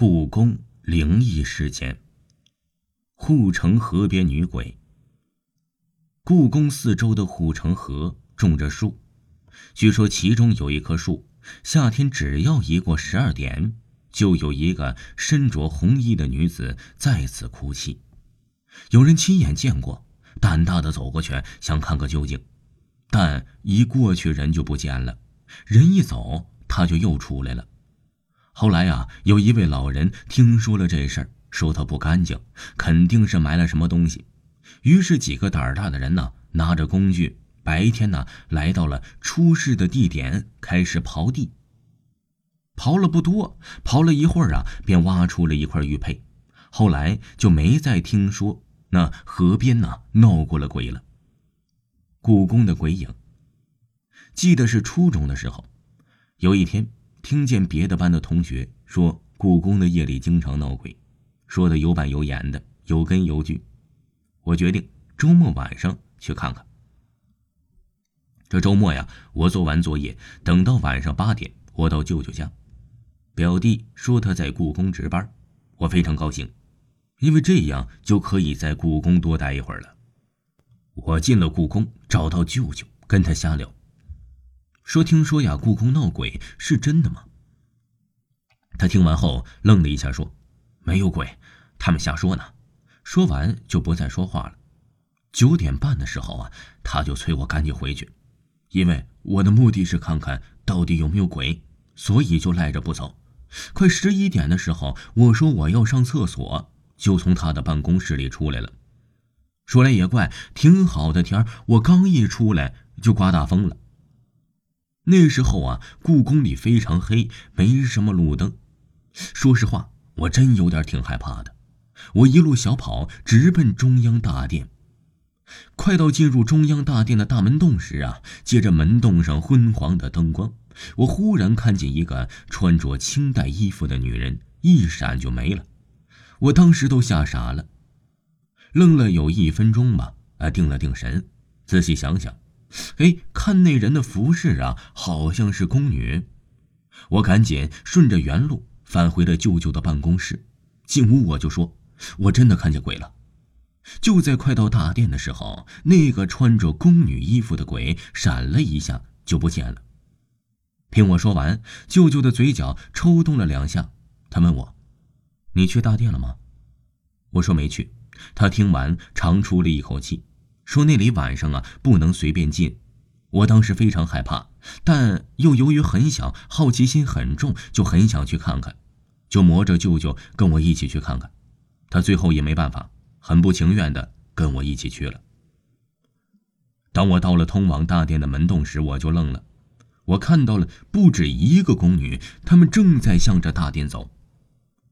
故宫灵异事件。护城河边女鬼。故宫四周的护城河种着树，据说其中有一棵树，夏天只要一过十二点，就有一个身着红衣的女子在此哭泣。有人亲眼见过，胆大的走过去想看个究竟，但一过去人就不见了，人一走他就又出来了。后来啊，有一位老人听说了这事儿，说他不干净，肯定是埋了什么东西。于是几个胆儿大的人呢，拿着工具，白天呢来到了出事的地点，开始刨地。刨了不多，刨了一会儿啊，便挖出了一块玉佩。后来就没再听说那河边呢闹过了鬼了。故宫的鬼影，记得是初中的时候，有一天。听见别的班的同学说，故宫的夜里经常闹鬼，说的有板有眼的，有根有据。我决定周末晚上去看看。这周末呀，我做完作业，等到晚上八点，我到舅舅家。表弟说他在故宫值班，我非常高兴，因为这样就可以在故宫多待一会儿了。我进了故宫，找到舅舅，跟他瞎聊。说：“听说呀，故宫闹鬼是真的吗？”他听完后愣了一下，说：“没有鬼，他们瞎说呢。”说完就不再说话了。九点半的时候啊，他就催我赶紧回去，因为我的目的是看看到底有没有鬼，所以就赖着不走。快十一点的时候，我说我要上厕所，就从他的办公室里出来了。说来也怪，挺好的天我刚一出来就刮大风了。那时候啊，故宫里非常黑，没什么路灯。说实话，我真有点挺害怕的。我一路小跑，直奔中央大殿。快到进入中央大殿的大门洞时啊，借着门洞上昏黄的灯光，我忽然看见一个穿着清代衣服的女人，一闪就没了。我当时都吓傻了，愣了有一分钟吧，啊，定了定神，仔细想想。哎，看那人的服饰啊，好像是宫女。我赶紧顺着原路返回了舅舅的办公室。进屋我就说：“我真的看见鬼了。”就在快到大殿的时候，那个穿着宫女衣服的鬼闪了一下就不见了。听我说完，舅舅的嘴角抽动了两下。他问我：“你去大殿了吗？”我说没去。他听完长出了一口气。说那里晚上啊不能随便进，我当时非常害怕，但又由于很小，好奇心很重，就很想去看看，就磨着舅舅跟我一起去看看。他最后也没办法，很不情愿的跟我一起去了。当我到了通往大殿的门洞时，我就愣了，我看到了不止一个宫女，她们正在向着大殿走。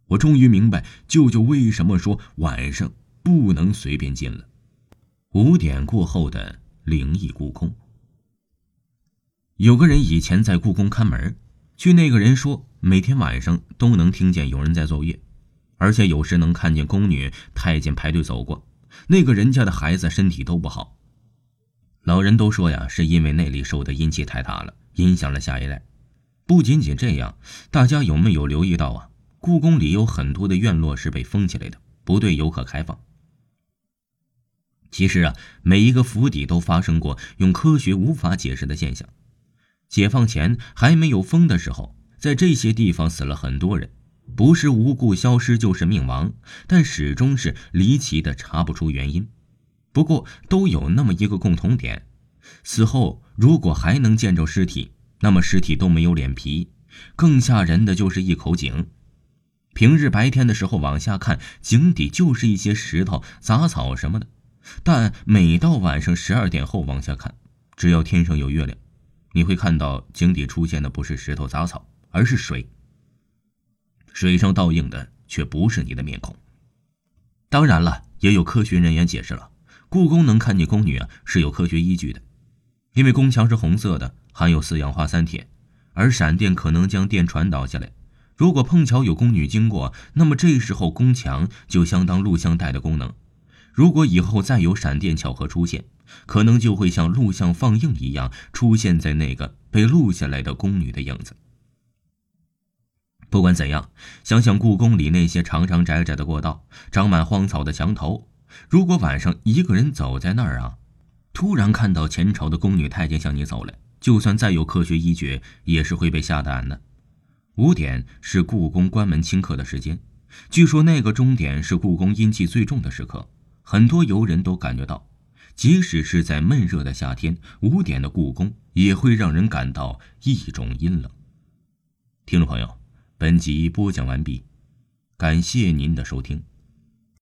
我终于明白舅舅为什么说晚上不能随便进了。五点过后的灵异故宫，有个人以前在故宫看门，据那个人说，每天晚上都能听见有人在奏乐，而且有时能看见宫女、太监排队走过。那个人家的孩子身体都不好，老人都说呀，是因为那里受的阴气太大了，影响了下一代。不仅仅这样，大家有没有留意到啊？故宫里有很多的院落是被封起来的，不对游客开放。其实啊，每一个府邸都发生过用科学无法解释的现象。解放前还没有封的时候，在这些地方死了很多人，不是无故消失就是命亡，但始终是离奇的，查不出原因。不过都有那么一个共同点：死后如果还能见着尸体，那么尸体都没有脸皮。更吓人的就是一口井，平日白天的时候往下看，井底就是一些石头、杂草什么的。但每到晚上十二点后往下看，只要天上有月亮，你会看到井底出现的不是石头杂草，而是水。水上倒映的却不是你的面孔。当然了，也有科学人员解释了，故宫能看见宫女啊是有科学依据的，因为宫墙是红色的，含有四氧化三铁，而闪电可能将电传导下来。如果碰巧有宫女经过，那么这时候宫墙就相当录像带的功能。如果以后再有闪电巧合出现，可能就会像录像放映一样，出现在那个被录下来的宫女的影子。不管怎样，想想故宫里那些长长窄窄的过道，长满荒草的墙头，如果晚上一个人走在那儿啊，突然看到前朝的宫女太监向你走来，就算再有科学依据，也是会被吓胆的。五点是故宫关门清客的时间，据说那个钟点是故宫阴气最重的时刻，很多游人都感觉到，即使是在闷热的夏天，五点的故宫也会让人感到一种阴冷。听众朋友。本集播讲完毕，感谢您的收听。